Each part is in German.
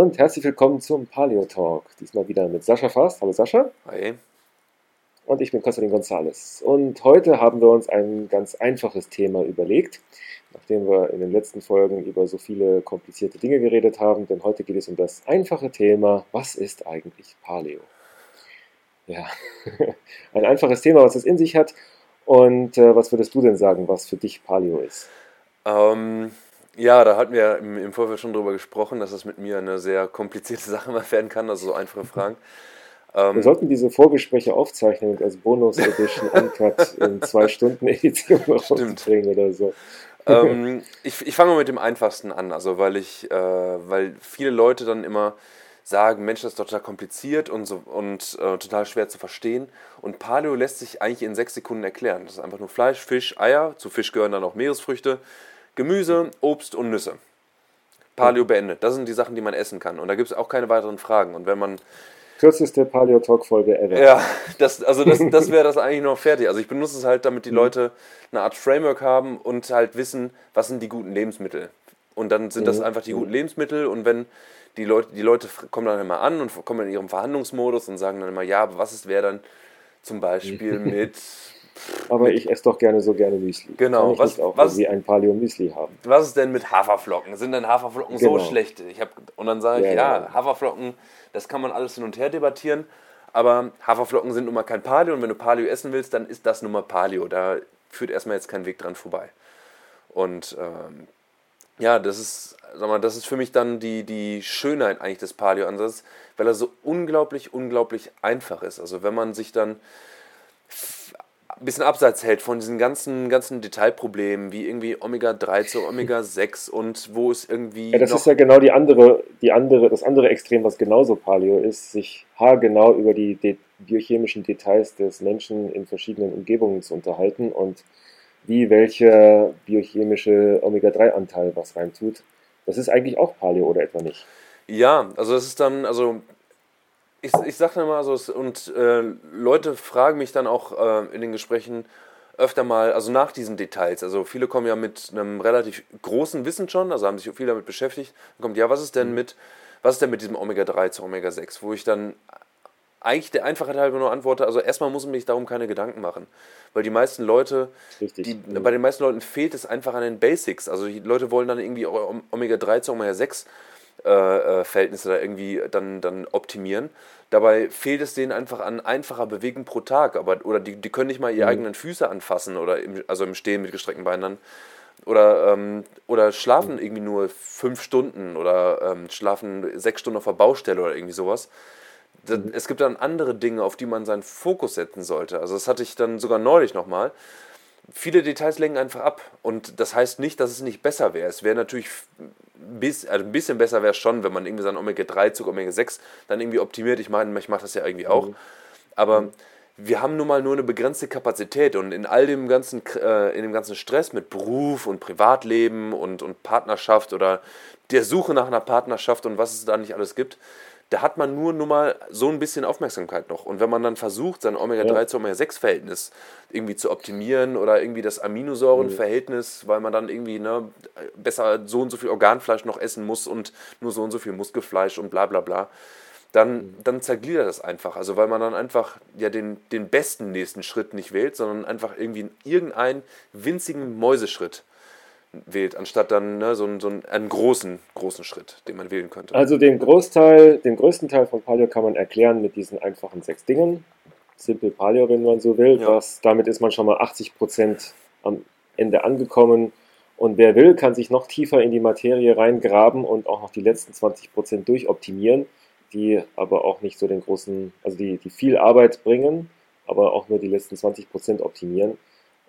und herzlich willkommen zum Paleo Talk. Diesmal wieder mit Sascha Fast. Hallo Sascha. Hi. Und ich bin Konstantin Gonzales. Und heute haben wir uns ein ganz einfaches Thema überlegt, nachdem wir in den letzten Folgen über so viele komplizierte Dinge geredet haben. Denn heute geht es um das einfache Thema, was ist eigentlich Paleo? Ja, ein einfaches Thema, was es in sich hat. Und äh, was würdest du denn sagen, was für dich Paleo ist? Ähm, ja, da hatten wir im, im Vorfeld schon drüber gesprochen, dass es mit mir eine sehr komplizierte Sache mal werden kann, also so einfache Fragen. Ähm, wir sollten diese Vorgespräche aufzeichnen und als Bonus-Edition Uncut in zwei Stunden Edition rausbringen oder so. ähm, ich, ich fange mal mit dem einfachsten an, also weil ich, äh, weil viele Leute dann immer sagen, Mensch, das ist total kompliziert und, so, und äh, total schwer zu verstehen. Und Paleo lässt sich eigentlich in sechs Sekunden erklären. Das ist einfach nur Fleisch, Fisch, Eier. Zu Fisch gehören dann auch Meeresfrüchte, Gemüse, Obst und Nüsse. Paleo beendet. Das sind die Sachen, die man essen kann. Und da gibt es auch keine weiteren Fragen. Und wenn man. Kürzeste Paleo-Talk-Folge ever. Ja, das, also das, das wäre das eigentlich noch fertig. Also ich benutze es halt, damit die mhm. Leute eine Art Framework haben und halt wissen, was sind die guten Lebensmittel. Und dann sind das mhm. einfach die guten Lebensmittel. Und wenn die Leute, die Leute kommen dann immer an und kommen in ihrem Verhandlungsmodus und sagen dann immer, ja, aber was ist, wäre dann zum Beispiel mit. Aber ich esse doch gerne so gerne Müsli. Genau. was, auch was, wie ein Paleo Müsli haben. Was ist denn mit Haferflocken? Sind denn Haferflocken genau. so schlecht? Ich hab, und dann sage ich, ja, ja, ja, Haferflocken, das kann man alles hin und her debattieren. Aber Haferflocken sind nun mal kein Paleo und wenn du Paleo essen willst, dann ist das nun mal Paleo. Da führt erstmal jetzt kein Weg dran vorbei. Und ähm, ja, das ist, sag mal, das ist für mich dann die, die Schönheit eigentlich des Paleo-Ansatzes, weil er so unglaublich, unglaublich einfach ist. Also wenn man sich dann ein bisschen abseits hält von diesen ganzen, ganzen Detailproblemen, wie irgendwie Omega-3 zu Omega-6 und wo es irgendwie. Ja, das ist ja genau die andere, die andere, das andere Extrem, was genauso Paleo ist, sich haargenau über die de biochemischen Details des Menschen in verschiedenen Umgebungen zu unterhalten und wie welcher biochemische Omega-3-Anteil was reintut. Das ist eigentlich auch Paleo oder etwa nicht? Ja, also das ist dann, also ich, ich sage dann mal so, und äh, Leute fragen mich dann auch äh, in den Gesprächen öfter mal, also nach diesen Details, also viele kommen ja mit einem relativ großen Wissen schon, also haben sich viel damit beschäftigt, dann kommt, ja, was ist denn mhm. mit, was ist denn mit diesem Omega-3 zu Omega-6, wo ich dann eigentlich der Einfachheit halber nur antworte, also erstmal muss man sich darum keine Gedanken machen. Weil die meisten Leute, die, mhm. bei den meisten Leuten fehlt es einfach an den Basics. Also die Leute wollen dann irgendwie Omega-3 zu Omega-6 äh, äh, Verhältnisse da irgendwie dann, dann optimieren. Dabei fehlt es denen einfach an einfacher Bewegung pro Tag. Aber, oder die, die können nicht mal ihre mhm. eigenen Füße anfassen, oder im, also im Stehen mit gestreckten Beinen. Oder, ähm, oder schlafen mhm. irgendwie nur fünf Stunden oder ähm, schlafen sechs Stunden auf der Baustelle oder irgendwie sowas Mhm. es gibt dann andere Dinge, auf die man seinen Fokus setzen sollte. Also das hatte ich dann sogar neulich nochmal. Viele Details lenken einfach ab. Und das heißt nicht, dass es nicht besser wäre. Es wäre natürlich bis, also ein bisschen besser wäre schon, wenn man irgendwie seinen Omega-3-Zug, Omega-6 dann irgendwie optimiert. Ich meine, ich mache das ja irgendwie auch. Mhm. Aber mhm. wir haben nun mal nur eine begrenzte Kapazität und in all dem ganzen, äh, in dem ganzen Stress mit Beruf und Privatleben und, und Partnerschaft oder der Suche nach einer Partnerschaft und was es da nicht alles gibt, da hat man nur, nur mal so ein bisschen Aufmerksamkeit noch. Und wenn man dann versucht, sein Omega-3 ja. zu Omega-6-Verhältnis irgendwie zu optimieren oder irgendwie das Aminosäurenverhältnis, weil man dann irgendwie ne, besser so und so viel Organfleisch noch essen muss und nur so und so viel Muskelfleisch und bla bla bla, dann, mhm. dann zergliedert das einfach. Also weil man dann einfach ja den, den besten nächsten Schritt nicht wählt, sondern einfach irgendwie irgendeinen winzigen Mäuseschritt wählt, anstatt dann ne, so, einen, so einen, großen, großen Schritt, den man wählen könnte. Also den Großteil, den größten Teil von Paleo kann man erklären mit diesen einfachen sechs Dingen. Simple Paleo, wenn man so will. Ja. Was, damit ist man schon mal 80 Prozent am Ende angekommen. Und wer will, kann sich noch tiefer in die Materie reingraben und auch noch die letzten 20 Prozent durchoptimieren, die aber auch nicht so den großen, also die, die viel Arbeit bringen, aber auch nur die letzten 20 Prozent optimieren.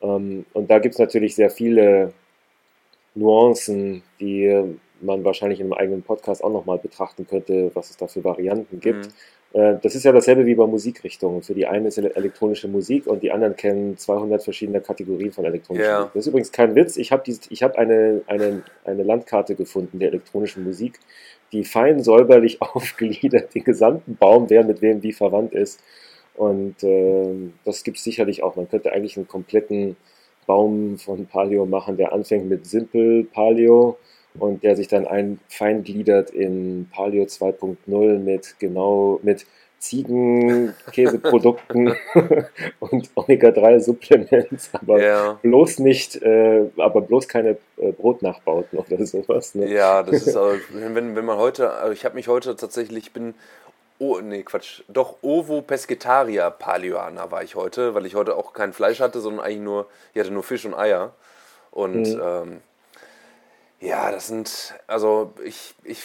Ähm, und da gibt es natürlich sehr viele Nuancen, die man wahrscheinlich in einem eigenen Podcast auch nochmal betrachten könnte, was es da für Varianten gibt. Mhm. Äh, das ist ja dasselbe wie bei Musikrichtungen. Für die eine ist elektronische Musik und die anderen kennen 200 verschiedene Kategorien von elektronischer yeah. Musik. Das ist übrigens kein Witz. Ich habe hab eine, eine, eine Landkarte gefunden der elektronischen Musik, die fein säuberlich aufgliedert den gesamten Baum, wer mit wem wie verwandt ist. Und äh, das gibt es sicherlich auch. Man könnte eigentlich einen kompletten Baum von Paleo machen, der anfängt mit Simple Paleo und der sich dann einfeingliedert in Paleo 2.0 mit genau mit Ziegenkäseprodukten und Omega-3-Supplements, aber ja. bloß nicht, äh, aber bloß keine äh, Brotnachbauten oder sowas. Ne? Ja, das ist, also, wenn, wenn man heute, also ich habe mich heute tatsächlich, ich bin, oh, nee, Quatsch, doch Ovo Pescetaria Paleoana war ich heute, weil ich heute auch kein Fleisch hatte, sondern eigentlich nur, ich hatte nur Fisch und Eier. Und mhm. ähm, ja, das sind, also ich, ich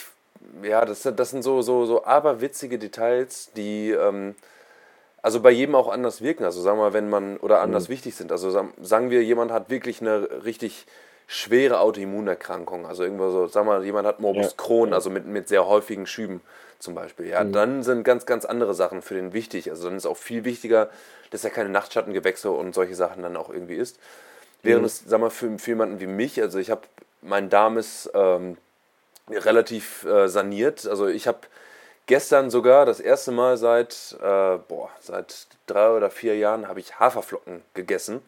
ja, das, das sind so, so, so aberwitzige Details, die ähm, also bei jedem auch anders wirken. Also sagen wir mal, wenn man, oder anders mhm. wichtig sind. Also sagen wir, jemand hat wirklich eine richtig schwere Autoimmunerkrankung. Also irgendwo so, sagen wir mal, jemand hat Morbus ja. Crohn, also mit, mit sehr häufigen Schüben zum Beispiel. Ja, mhm. dann sind ganz, ganz andere Sachen für den wichtig. Also dann ist auch viel wichtiger, dass er keine Nachtschattengewächse und solche Sachen dann auch irgendwie isst. Während mhm. es, sagen wir, für, für jemanden wie mich, also ich habe, mein Darm ist ähm, relativ äh, saniert. Also ich habe gestern sogar das erste Mal seit, äh, boah, seit drei oder vier Jahren habe ich Haferflocken gegessen.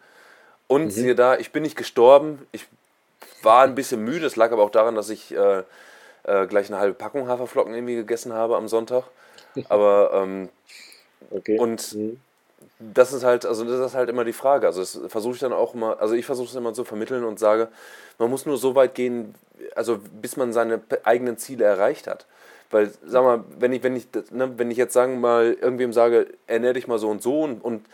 Und mhm. siehe da, ich bin nicht gestorben. Ich war ein bisschen müde. Es lag aber auch daran, dass ich äh, äh gleich eine halbe Packung Haferflocken irgendwie gegessen habe am Sonntag. Aber ähm, okay. und mhm. das ist halt, also das ist halt immer die Frage. Also das versuche ich dann auch immer, also ich versuche es immer zu vermitteln und sage, man muss nur so weit gehen, also bis man seine eigenen Ziele erreicht hat. Weil, sag mal, wenn ich, wenn ich, ne, wenn ich jetzt sagen mal irgendwem sage, ernähr dich mal so und so und, und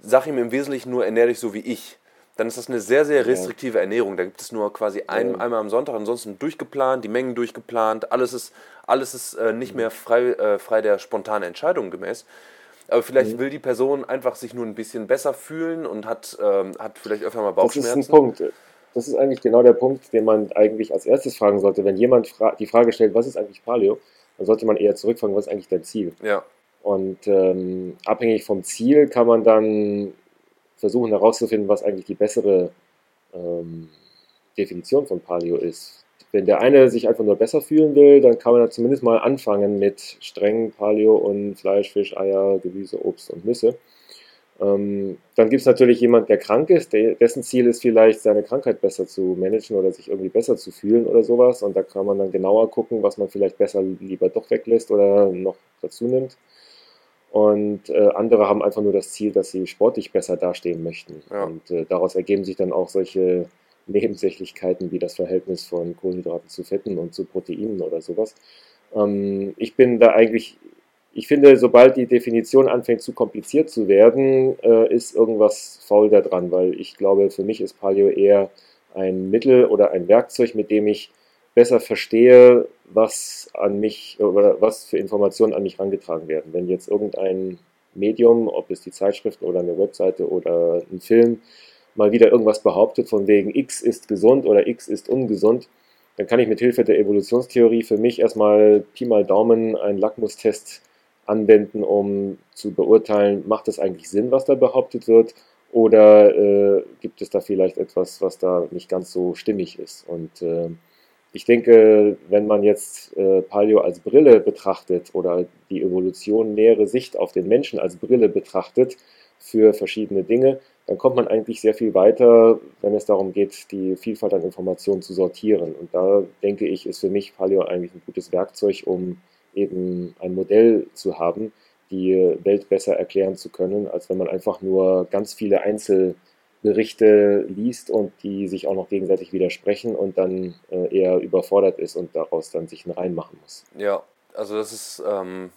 sag ihm im Wesentlichen nur, ernähr dich so wie ich, dann ist das eine sehr, sehr restriktive Ernährung. Da gibt es nur quasi ein, einmal am Sonntag, ansonsten durchgeplant, die Mengen durchgeplant, alles ist, alles ist äh, nicht mehr frei, äh, frei der spontanen Entscheidung gemäß. Aber vielleicht mhm. will die Person einfach sich nur ein bisschen besser fühlen und hat, ähm, hat vielleicht öfter mal Bauchschmerzen. Das ist ein Punkt das ist eigentlich genau der Punkt, den man eigentlich als erstes fragen sollte. Wenn jemand fra die Frage stellt, was ist eigentlich Paleo, dann sollte man eher zurückfragen, was ist eigentlich dein Ziel? Ja. Und ähm, abhängig vom Ziel kann man dann versuchen herauszufinden, was eigentlich die bessere ähm, Definition von Paleo ist. Wenn der eine sich einfach nur besser fühlen will, dann kann man zumindest mal anfangen mit strengen Paleo und Fleisch, Fisch, Eier, Gemüse, Obst und Nüsse. Ähm, dann gibt es natürlich jemand, der krank ist, der, dessen Ziel ist vielleicht, seine Krankheit besser zu managen oder sich irgendwie besser zu fühlen oder sowas. Und da kann man dann genauer gucken, was man vielleicht besser lieber doch weglässt oder noch dazu nimmt. Und äh, andere haben einfach nur das Ziel, dass sie sportlich besser dastehen möchten. Ja. Und äh, daraus ergeben sich dann auch solche Nebensächlichkeiten wie das Verhältnis von Kohlenhydraten zu Fetten und zu Proteinen oder sowas. Ähm, ich bin da eigentlich ich finde, sobald die Definition anfängt zu kompliziert zu werden, äh, ist irgendwas faul da dran, weil ich glaube, für mich ist Paleo eher ein Mittel oder ein Werkzeug, mit dem ich besser verstehe, was an mich oder was für Informationen an mich herangetragen werden. Wenn jetzt irgendein Medium, ob es die Zeitschriften oder eine Webseite oder ein Film, mal wieder irgendwas behauptet, von wegen X ist gesund oder X ist ungesund, dann kann ich mit Hilfe der Evolutionstheorie für mich erstmal Pi mal Daumen einen Lackmustest anwenden, um zu beurteilen, macht es eigentlich Sinn, was da behauptet wird, oder äh, gibt es da vielleicht etwas, was da nicht ganz so stimmig ist. Und äh, ich denke, wenn man jetzt äh, Paleo als Brille betrachtet oder die Evolution nähere Sicht auf den Menschen als Brille betrachtet für verschiedene Dinge, dann kommt man eigentlich sehr viel weiter, wenn es darum geht, die Vielfalt an Informationen zu sortieren. Und da denke ich, ist für mich Paleo eigentlich ein gutes Werkzeug, um eben ein Modell zu haben, die Welt besser erklären zu können, als wenn man einfach nur ganz viele Einzelberichte liest und die sich auch noch gegenseitig widersprechen und dann äh, eher überfordert ist und daraus dann sich einen reinmachen muss. Ja, also das ist ähm,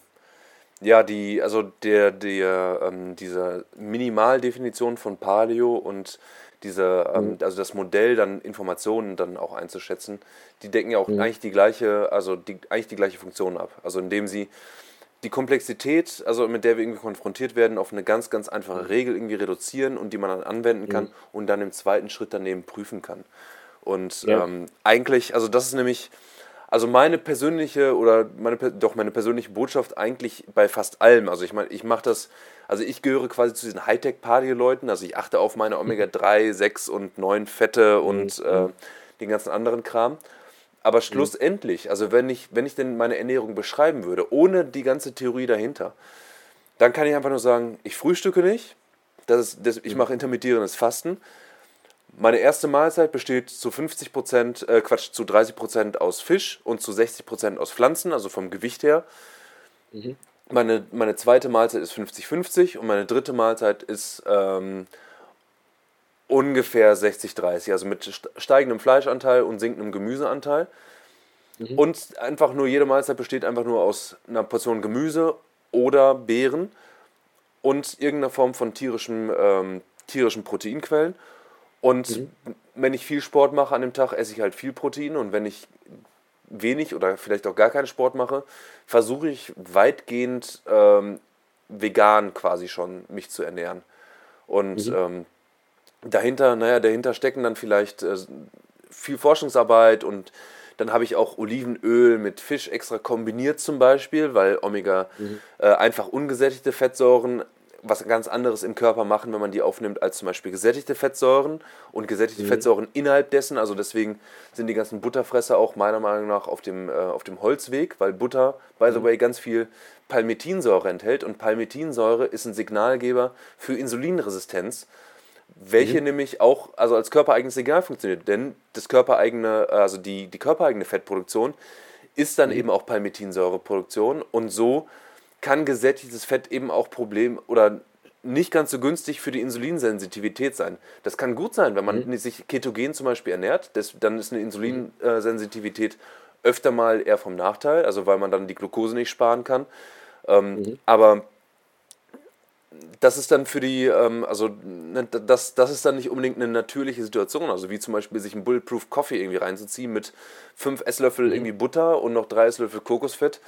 ja die, also der, der ähm, diese Minimaldefinition von Paleo und diese, ähm, mhm. also das Modell dann Informationen dann auch einzuschätzen, die decken ja auch mhm. eigentlich die gleiche, also die, eigentlich die gleiche Funktion ab. Also indem sie die Komplexität, also mit der wir irgendwie konfrontiert werden, auf eine ganz, ganz einfache mhm. Regel irgendwie reduzieren und die man dann anwenden kann mhm. und dann im zweiten Schritt daneben prüfen kann. Und ja. ähm, eigentlich, also das ist nämlich, also meine persönliche oder meine doch meine persönliche Botschaft eigentlich bei fast allem. Also ich meine, ich mache das, also ich gehöre quasi zu diesen Hightech-Party-Leuten. Also ich achte auf meine Omega-3, 6 und 9 Fette und mhm. äh, den ganzen anderen Kram. Aber mhm. schlussendlich, also wenn ich, wenn ich denn meine Ernährung beschreiben würde, ohne die ganze Theorie dahinter, dann kann ich einfach nur sagen, ich frühstücke nicht, das ist, das, ich mhm. mache intermittierendes Fasten. Meine erste Mahlzeit besteht zu 50 Prozent, äh, Quatsch, zu 30 Prozent aus Fisch und zu 60 Prozent aus Pflanzen, also vom Gewicht her. Mhm. Meine, meine zweite Mahlzeit ist 50-50 und meine dritte Mahlzeit ist ähm, ungefähr 60-30, also mit steigendem Fleischanteil und sinkendem Gemüseanteil. Mhm. Und einfach nur, jede Mahlzeit besteht einfach nur aus einer Portion Gemüse oder Beeren und irgendeiner Form von tierischem, ähm, tierischen Proteinquellen. Und mhm. wenn ich viel Sport mache an dem Tag, esse ich halt viel Protein. Und wenn ich wenig oder vielleicht auch gar keinen Sport mache, versuche ich weitgehend ähm, vegan quasi schon mich zu ernähren. Und mhm. ähm, dahinter, naja, dahinter stecken dann vielleicht äh, viel Forschungsarbeit und dann habe ich auch Olivenöl mit Fisch extra kombiniert zum Beispiel, weil Omega mhm. äh, einfach ungesättigte Fettsäuren was ganz anderes im Körper machen, wenn man die aufnimmt, als zum Beispiel gesättigte Fettsäuren und gesättigte mhm. Fettsäuren innerhalb dessen. Also deswegen sind die ganzen Butterfresser auch meiner Meinung nach auf dem, äh, auf dem Holzweg, weil Butter, by the mhm. way, ganz viel Palmitinsäure enthält und Palmitinsäure ist ein Signalgeber für Insulinresistenz, welche mhm. nämlich auch also als körpereigenes Signal funktioniert. Denn das körpereigene, also die, die körpereigene Fettproduktion ist dann mhm. eben auch Palmitinsäureproduktion und so kann gesättigtes Fett eben auch Problem oder nicht ganz so günstig für die Insulinsensitivität sein. Das kann gut sein, wenn man mhm. sich ketogen zum Beispiel ernährt, das, dann ist eine Insulinsensitivität öfter mal eher vom Nachteil, also weil man dann die Glucose nicht sparen kann. Ähm, mhm. Aber das ist dann für die, ähm, also ne, das, das ist dann nicht unbedingt eine natürliche Situation. Also wie zum Beispiel sich ein Bulletproof Coffee irgendwie reinzuziehen mit fünf Esslöffel mhm. irgendwie Butter und noch drei Esslöffel Kokosfett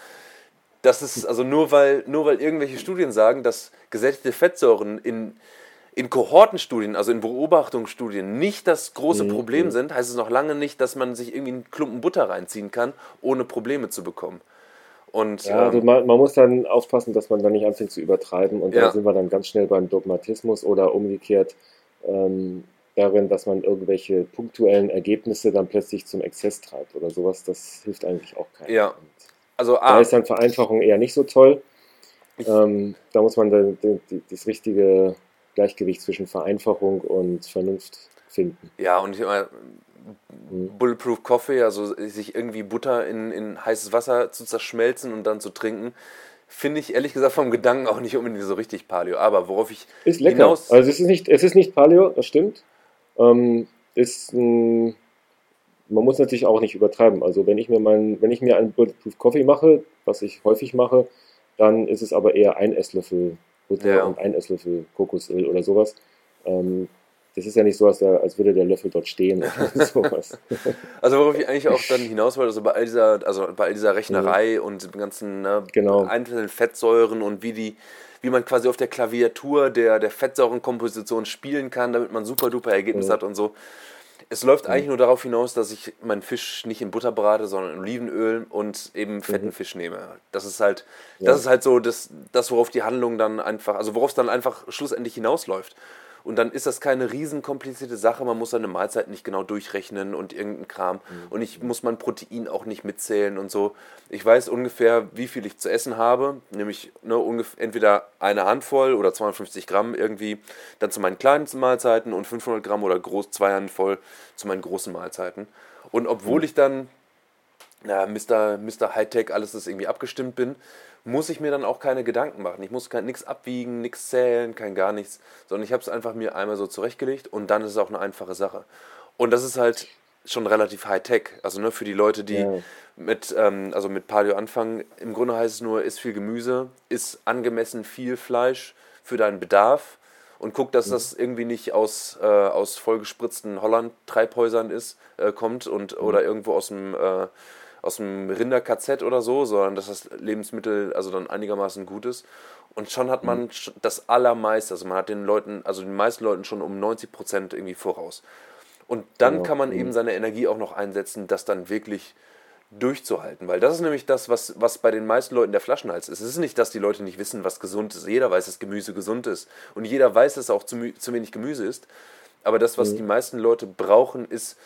das ist also nur weil, nur weil irgendwelche Studien sagen, dass gesättigte Fettsäuren in, in Kohortenstudien, also in Beobachtungsstudien, nicht das große mhm. Problem sind, heißt es noch lange nicht, dass man sich irgendwie einen Klumpen Butter reinziehen kann, ohne Probleme zu bekommen. Und, ja, also ähm, man, man, muss dann aufpassen, dass man da nicht anfängt zu übertreiben und ja. da sind wir dann ganz schnell beim Dogmatismus oder umgekehrt ähm, darin, dass man irgendwelche punktuellen Ergebnisse dann plötzlich zum Exzess treibt oder sowas. Das hilft eigentlich auch keinem. Ja, also, ah. Da ist dann Vereinfachung eher nicht so toll. Ähm, da muss man dann das richtige Gleichgewicht zwischen Vereinfachung und Vernunft finden. Ja, und ich meine. Bulletproof Coffee, also sich irgendwie Butter in, in heißes Wasser zu zerschmelzen und dann zu trinken, finde ich ehrlich gesagt vom Gedanken auch nicht unbedingt so richtig Paleo. Aber worauf ich ist lecker. Hinaus also es ist nicht, es ist nicht Paleo, das stimmt. Ähm, ist ein man muss natürlich auch nicht übertreiben. Also wenn ich mir mein, wenn ich mir einen Bulletproof Coffee mache, was ich häufig mache, dann ist es aber eher ein Esslöffel Butter ja. und ein Esslöffel Kokosöl oder sowas. Ähm, das ist ja nicht so, als, der, als würde der Löffel dort stehen oder sowas. Also worauf ich eigentlich auch dann hinaus wollte, also bei all dieser, also bei all dieser Rechnerei mhm. und den ganzen ne, genau. einzelnen Fettsäuren und wie die, wie man quasi auf der Klaviatur der, der Fettsäurenkomposition spielen kann, damit man super duper Ergebnis mhm. hat und so. Es läuft eigentlich nur darauf hinaus, dass ich meinen Fisch nicht in Butter brate, sondern in Olivenöl und eben fetten mhm. Fisch nehme. Das ist halt, ja. das ist halt so das, das, worauf die Handlung dann einfach, also worauf es dann einfach schlussendlich hinausläuft. Und dann ist das keine riesen komplizierte Sache. Man muss seine Mahlzeit nicht genau durchrechnen und irgendein Kram. Mhm. Und ich muss mein Protein auch nicht mitzählen und so. Ich weiß ungefähr, wie viel ich zu essen habe. Nämlich ne, ungefähr, entweder eine Handvoll oder 250 Gramm irgendwie dann zu meinen kleinen Mahlzeiten und 500 Gramm oder groß zwei Handvoll zu meinen großen Mahlzeiten. Und obwohl mhm. ich dann na, Mr. Mr. Hightech, alles ist irgendwie abgestimmt bin, muss ich mir dann auch keine Gedanken machen. Ich muss nichts abwiegen, nichts zählen, kein gar nichts, sondern ich habe es einfach mir einmal so zurechtgelegt und dann ist es auch eine einfache Sache. Und das ist halt schon relativ Hightech. Also ne, für die Leute, die ja. mit, ähm, also mit Paleo anfangen, im Grunde heißt es nur, isst viel Gemüse, isst angemessen viel Fleisch für deinen Bedarf und guck, dass mhm. das irgendwie nicht aus, äh, aus vollgespritzten Holland-Treibhäusern ist, äh, kommt und mhm. oder irgendwo aus dem äh, aus dem Rinder-KZ oder so, sondern dass das Lebensmittel also dann einigermaßen gut ist. Und schon hat man mhm. das Allermeiste, also man hat den Leuten, also den meisten Leuten schon um 90 Prozent irgendwie voraus. Und dann ja, kann man eben seine Energie auch noch einsetzen, das dann wirklich durchzuhalten. Weil das ist nämlich das, was, was bei den meisten Leuten der Flaschenhals ist. Es ist nicht, dass die Leute nicht wissen, was gesund ist. Jeder weiß, dass Gemüse gesund ist. Und jeder weiß, dass auch zu, zu wenig Gemüse ist. Aber das, was mhm. die meisten Leute brauchen, ist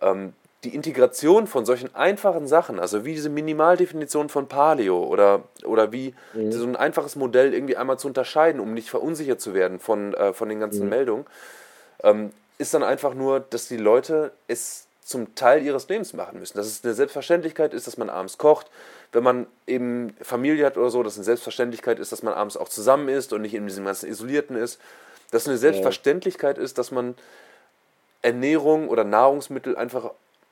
ähm, die Integration von solchen einfachen Sachen, also wie diese Minimaldefinition von Paleo oder, oder wie mhm. so ein einfaches Modell irgendwie einmal zu unterscheiden, um nicht verunsichert zu werden von, äh, von den ganzen mhm. Meldungen, ähm, ist dann einfach nur, dass die Leute es zum Teil ihres Lebens machen müssen. Dass es eine Selbstverständlichkeit ist, dass man abends kocht. Wenn man eben Familie hat oder so, dass es eine Selbstverständlichkeit ist, dass man abends auch zusammen ist und nicht in diesem ganzen Isolierten ist. Dass es eine Selbstverständlichkeit ist, dass man Ernährung oder Nahrungsmittel einfach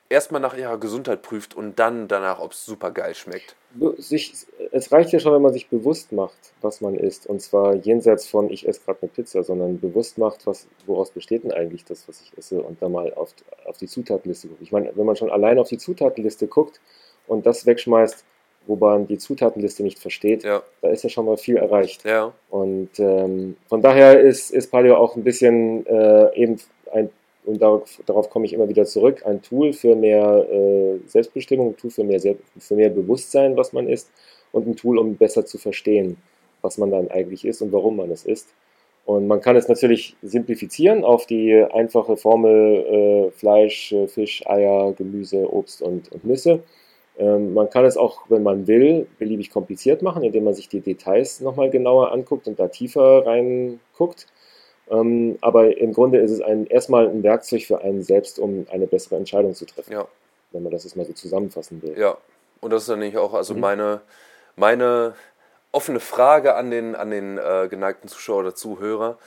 erstmal nach ihrer Gesundheit prüft und dann danach, ob es super geil schmeckt. Sich, es reicht ja schon, wenn man sich bewusst macht, was man isst. Und zwar jenseits von, ich esse gerade eine Pizza, sondern bewusst macht, was, woraus besteht denn eigentlich das, was ich esse und dann mal auf, auf die Zutatenliste guckt. Ich meine, wenn man schon allein auf die Zutatenliste guckt und das wegschmeißt, wobei man die Zutatenliste nicht versteht, ja. da ist ja schon mal viel erreicht. Ja. Und ähm, von daher ist, ist Paleo auch ein bisschen äh, eben ein und darauf, darauf, komme ich immer wieder zurück, ein Tool für mehr äh, Selbstbestimmung, ein Tool für mehr, für mehr Bewusstsein, was man ist, und ein Tool, um besser zu verstehen, was man dann eigentlich ist und warum man es ist. Und man kann es natürlich simplifizieren auf die einfache Formel äh, Fleisch, äh, Fisch, Eier, Gemüse, Obst und, und Nüsse. Ähm, man kann es auch, wenn man will, beliebig kompliziert machen, indem man sich die Details nochmal genauer anguckt und da tiefer reinguckt. Ähm, aber im Grunde ist es ein, erstmal ein Werkzeug für einen selbst, um eine bessere Entscheidung zu treffen. Ja. Wenn man das jetzt mal so zusammenfassen will. Ja, und das ist dann nicht auch also mhm. meine, meine offene Frage an den, an den äh, geneigten Zuschauer oder Zuhörer.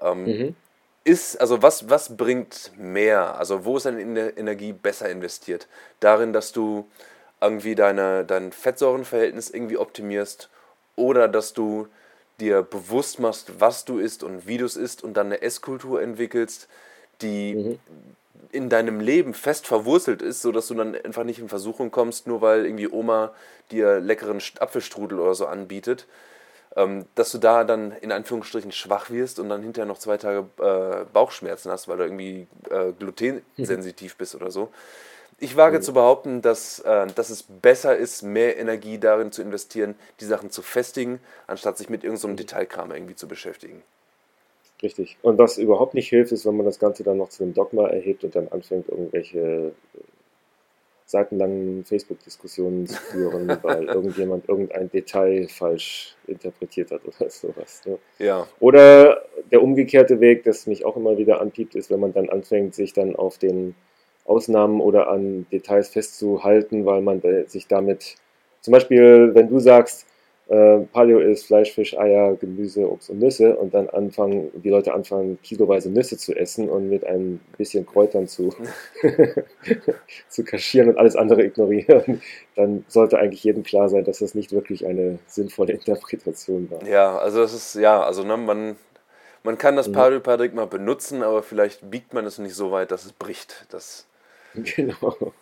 Ähm, mhm. Ist, also was, was bringt mehr? Also wo ist deine Energie besser investiert? Darin, dass du irgendwie deine, dein Fettsäurenverhältnis irgendwie optimierst oder dass du dir bewusst machst, was du isst und wie du es isst und dann eine Esskultur entwickelst, die mhm. in deinem Leben fest verwurzelt ist, sodass du dann einfach nicht in Versuchung kommst, nur weil irgendwie Oma dir leckeren Apfelstrudel oder so anbietet, ähm, dass du da dann in Anführungsstrichen schwach wirst und dann hinterher noch zwei Tage äh, Bauchschmerzen hast, weil du irgendwie äh, glutensensitiv bist oder so. Ich wage zu behaupten, dass, äh, dass es besser ist, mehr Energie darin zu investieren, die Sachen zu festigen, anstatt sich mit irgendeinem so mhm. Detailkram irgendwie zu beschäftigen. Richtig. Und was überhaupt nicht hilft, ist, wenn man das Ganze dann noch zu einem Dogma erhebt und dann anfängt, irgendwelche seitenlangen Facebook-Diskussionen zu führen, weil irgendjemand irgendein Detail falsch interpretiert hat oder sowas. Ne? Ja. Oder der umgekehrte Weg, das mich auch immer wieder anpiept, ist, wenn man dann anfängt, sich dann auf den Ausnahmen oder an Details festzuhalten, weil man sich damit, zum Beispiel, wenn du sagst, äh, Paleo ist Fleisch, Fisch, Eier, Gemüse, Obst und Nüsse und dann anfangen, die Leute anfangen, kiloweise Nüsse zu essen und mit ein bisschen Kräutern zu, zu kaschieren und alles andere ignorieren, dann sollte eigentlich jedem klar sein, dass das nicht wirklich eine sinnvolle Interpretation war. Ja, also das ist, ja, also ne, man, man kann das mhm. Paleo-Paradigma benutzen, aber vielleicht biegt man es nicht so weit, dass es bricht. Das Genau.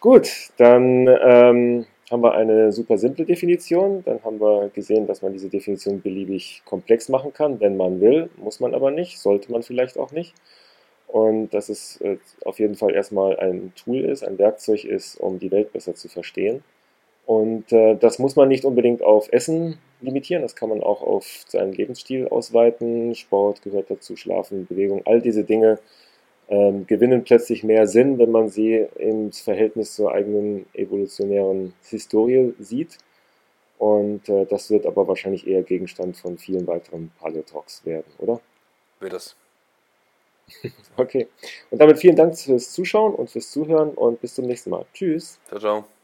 Gut, dann ähm, haben wir eine super simple Definition. Dann haben wir gesehen, dass man diese Definition beliebig komplex machen kann, wenn man will. Muss man aber nicht, sollte man vielleicht auch nicht. Und dass es äh, auf jeden Fall erstmal ein Tool ist, ein Werkzeug ist, um die Welt besser zu verstehen. Und äh, das muss man nicht unbedingt auf Essen limitieren, das kann man auch auf seinen Lebensstil ausweiten. Sport gehört dazu, Schlafen, Bewegung, all diese Dinge ähm, gewinnen plötzlich mehr Sinn, wenn man sie im Verhältnis zur eigenen evolutionären Historie sieht. Und äh, das wird aber wahrscheinlich eher Gegenstand von vielen weiteren Paleo-Talks werden, oder? Wird das. okay. Und damit vielen Dank fürs Zuschauen und fürs Zuhören und bis zum nächsten Mal. Tschüss. Ciao, ciao.